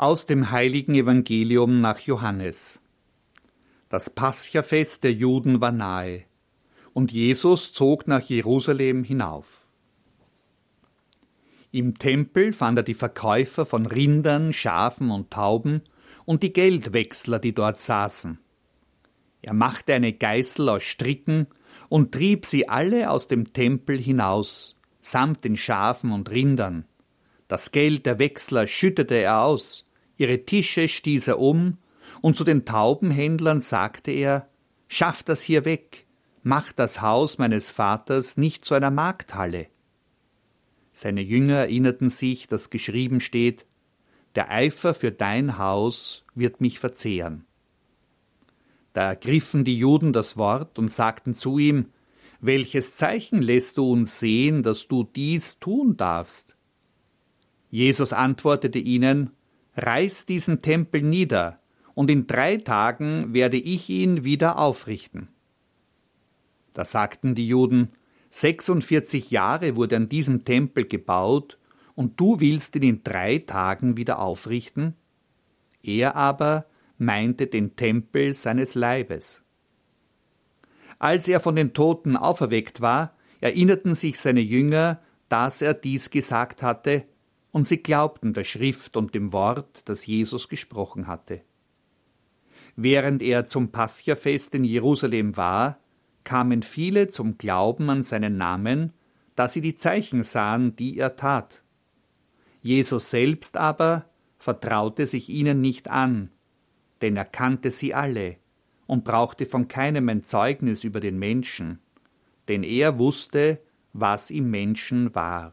Aus dem heiligen Evangelium nach Johannes. Das Paschafest der Juden war nahe, und Jesus zog nach Jerusalem hinauf. Im Tempel fand er die Verkäufer von Rindern, Schafen und Tauben und die Geldwechsler, die dort saßen. Er machte eine Geißel aus Stricken und trieb sie alle aus dem Tempel hinaus, samt den Schafen und Rindern. Das Geld der Wechsler schüttete er aus, ihre Tische stieß er um, und zu den Taubenhändlern sagte er Schafft das hier weg, macht das Haus meines Vaters nicht zu einer Markthalle. Seine Jünger erinnerten sich, dass geschrieben steht Der Eifer für dein Haus wird mich verzehren. Da ergriffen die Juden das Wort und sagten zu ihm Welches Zeichen lässt du uns sehen, dass du dies tun darfst? Jesus antwortete ihnen Reiß diesen Tempel nieder, und in drei Tagen werde ich ihn wieder aufrichten. Da sagten die Juden, 46 Jahre wurde an diesem Tempel gebaut, und du willst ihn in drei Tagen wieder aufrichten? Er aber meinte den Tempel seines Leibes. Als er von den Toten auferweckt war, erinnerten sich seine Jünger, dass er dies gesagt hatte, und sie glaubten der Schrift und dem Wort, das Jesus gesprochen hatte. Während er zum Paschafest in Jerusalem war, kamen viele zum Glauben an seinen Namen, da sie die Zeichen sahen, die er tat. Jesus selbst aber vertraute sich ihnen nicht an, denn er kannte sie alle und brauchte von keinem ein Zeugnis über den Menschen, denn er wusste, was im Menschen war.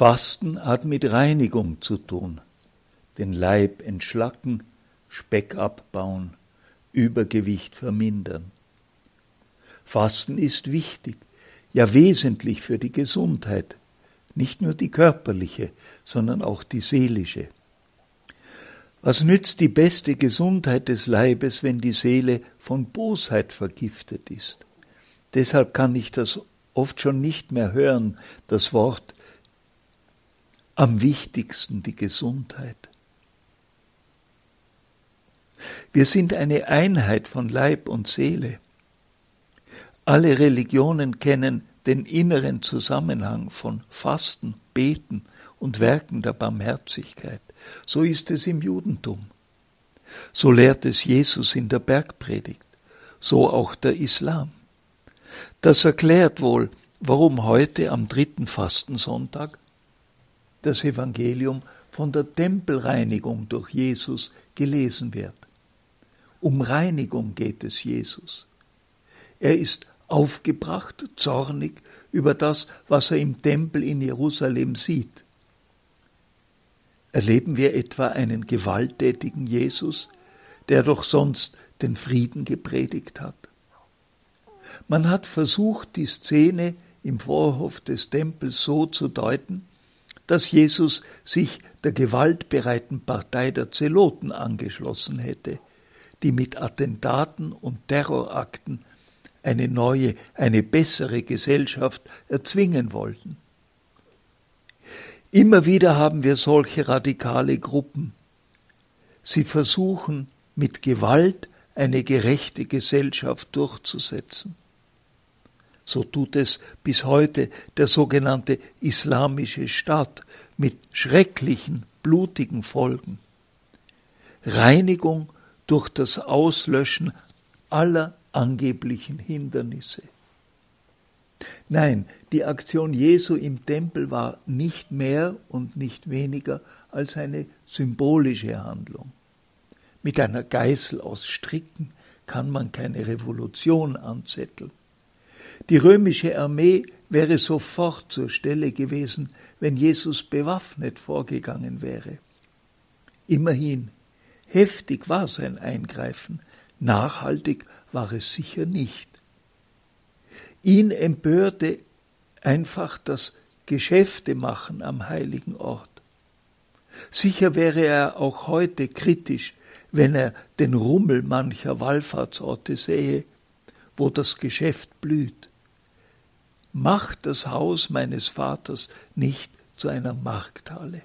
Fasten hat mit Reinigung zu tun, den Leib entschlacken, Speck abbauen, Übergewicht vermindern. Fasten ist wichtig, ja wesentlich für die Gesundheit, nicht nur die körperliche, sondern auch die seelische. Was nützt die beste Gesundheit des Leibes, wenn die Seele von Bosheit vergiftet ist? Deshalb kann ich das oft schon nicht mehr hören, das Wort am wichtigsten die Gesundheit. Wir sind eine Einheit von Leib und Seele. Alle Religionen kennen den inneren Zusammenhang von Fasten, Beten und Werken der Barmherzigkeit. So ist es im Judentum. So lehrt es Jesus in der Bergpredigt, so auch der Islam. Das erklärt wohl, warum heute am dritten Fastensonntag das Evangelium von der Tempelreinigung durch Jesus gelesen wird. Um Reinigung geht es Jesus. Er ist aufgebracht, zornig über das, was er im Tempel in Jerusalem sieht. Erleben wir etwa einen gewalttätigen Jesus, der doch sonst den Frieden gepredigt hat? Man hat versucht, die Szene im Vorhof des Tempels so zu deuten, dass Jesus sich der gewaltbereiten Partei der Zeloten angeschlossen hätte, die mit Attentaten und Terrorakten eine neue, eine bessere Gesellschaft erzwingen wollten. Immer wieder haben wir solche radikale Gruppen. Sie versuchen mit Gewalt eine gerechte Gesellschaft durchzusetzen. So tut es bis heute der sogenannte Islamische Staat mit schrecklichen, blutigen Folgen. Reinigung durch das Auslöschen aller angeblichen Hindernisse. Nein, die Aktion Jesu im Tempel war nicht mehr und nicht weniger als eine symbolische Handlung. Mit einer Geißel aus Stricken kann man keine Revolution anzetteln. Die römische Armee wäre sofort zur Stelle gewesen, wenn Jesus bewaffnet vorgegangen wäre. Immerhin, heftig war sein Eingreifen, nachhaltig war es sicher nicht. Ihn empörte einfach das Geschäftemachen am heiligen Ort. Sicher wäre er auch heute kritisch, wenn er den Rummel mancher Wallfahrtsorte sähe, wo das Geschäft blüht. Macht das Haus meines Vaters nicht zu einer Markthalle.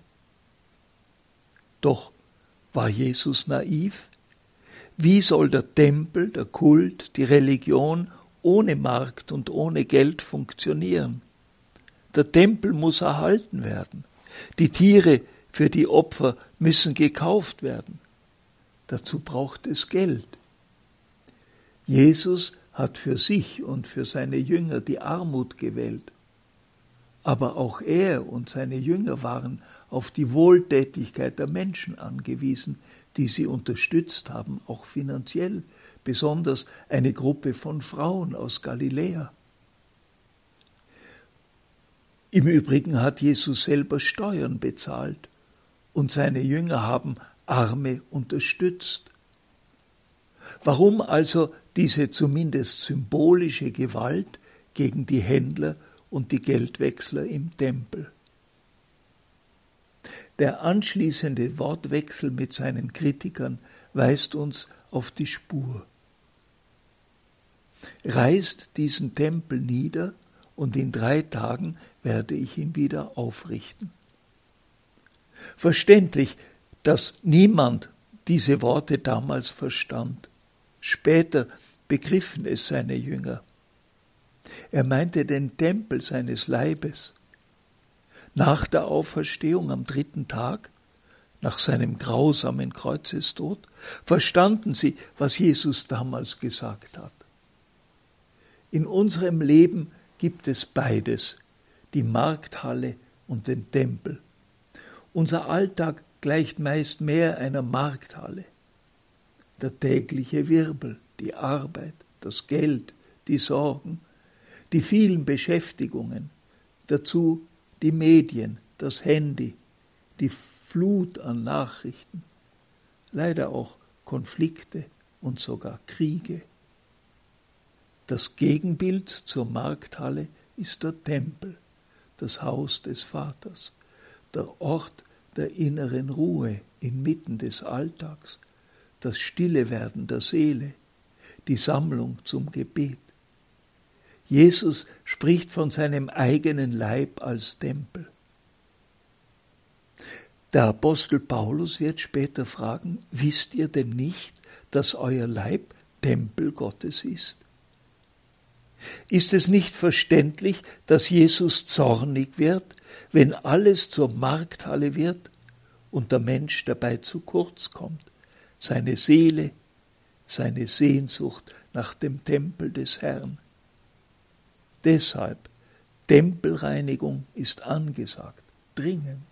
Doch war Jesus naiv? Wie soll der Tempel, der Kult, die Religion ohne Markt und ohne Geld funktionieren? Der Tempel muss erhalten werden. Die Tiere für die Opfer müssen gekauft werden. Dazu braucht es Geld. Jesus hat für sich und für seine Jünger die Armut gewählt. Aber auch er und seine Jünger waren auf die Wohltätigkeit der Menschen angewiesen, die sie unterstützt haben, auch finanziell, besonders eine Gruppe von Frauen aus Galiläa. Im Übrigen hat Jesus selber Steuern bezahlt und seine Jünger haben Arme unterstützt. Warum also diese zumindest symbolische Gewalt gegen die Händler und die Geldwechsler im Tempel? Der anschließende Wortwechsel mit seinen Kritikern weist uns auf die Spur. Reißt diesen Tempel nieder, und in drei Tagen werde ich ihn wieder aufrichten. Verständlich, dass niemand diese Worte damals verstand. Später begriffen es seine Jünger. Er meinte den Tempel seines Leibes. Nach der Auferstehung am dritten Tag, nach seinem grausamen Kreuzestod, verstanden sie, was Jesus damals gesagt hat. In unserem Leben gibt es beides, die Markthalle und den Tempel. Unser Alltag gleicht meist mehr einer Markthalle. Der tägliche Wirbel, die Arbeit, das Geld, die Sorgen, die vielen Beschäftigungen, dazu die Medien, das Handy, die Flut an Nachrichten, leider auch Konflikte und sogar Kriege. Das Gegenbild zur Markthalle ist der Tempel, das Haus des Vaters, der Ort der inneren Ruhe inmitten des Alltags, das stille Werden der Seele, die Sammlung zum Gebet. Jesus spricht von seinem eigenen Leib als Tempel. Der Apostel Paulus wird später fragen, wisst ihr denn nicht, dass euer Leib Tempel Gottes ist? Ist es nicht verständlich, dass Jesus zornig wird, wenn alles zur Markthalle wird und der Mensch dabei zu kurz kommt, seine Seele, seine Sehnsucht nach dem Tempel des Herrn? Deshalb, Tempelreinigung ist angesagt, dringend.